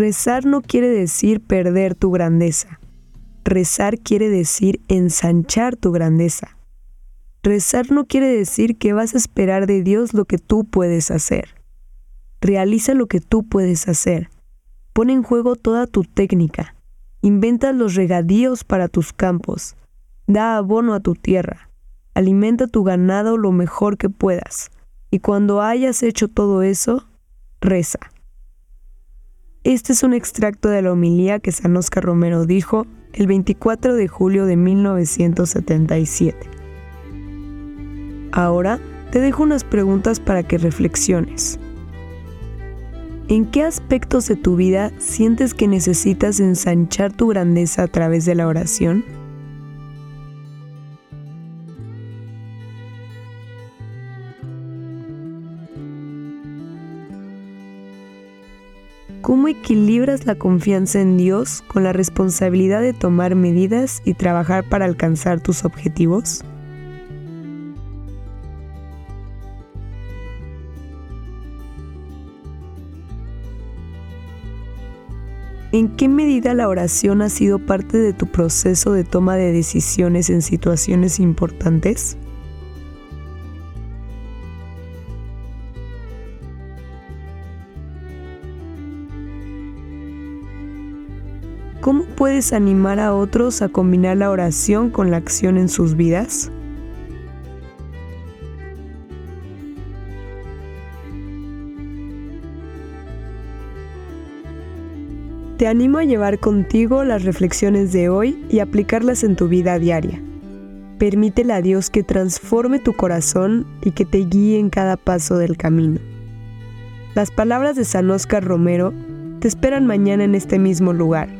Rezar no quiere decir perder tu grandeza. Rezar quiere decir ensanchar tu grandeza. Rezar no quiere decir que vas a esperar de Dios lo que tú puedes hacer. Realiza lo que tú puedes hacer. Pon en juego toda tu técnica. Inventa los regadíos para tus campos. Da abono a tu tierra. Alimenta tu ganado lo mejor que puedas. Y cuando hayas hecho todo eso, reza. Este es un extracto de la homilía que San Oscar Romero dijo el 24 de julio de 1977. Ahora te dejo unas preguntas para que reflexiones. ¿En qué aspectos de tu vida sientes que necesitas ensanchar tu grandeza a través de la oración? ¿Cómo equilibras la confianza en Dios con la responsabilidad de tomar medidas y trabajar para alcanzar tus objetivos? ¿En qué medida la oración ha sido parte de tu proceso de toma de decisiones en situaciones importantes? ¿Cómo puedes animar a otros a combinar la oración con la acción en sus vidas? Te animo a llevar contigo las reflexiones de hoy y aplicarlas en tu vida diaria. Permítele a Dios que transforme tu corazón y que te guíe en cada paso del camino. Las palabras de San Oscar Romero te esperan mañana en este mismo lugar.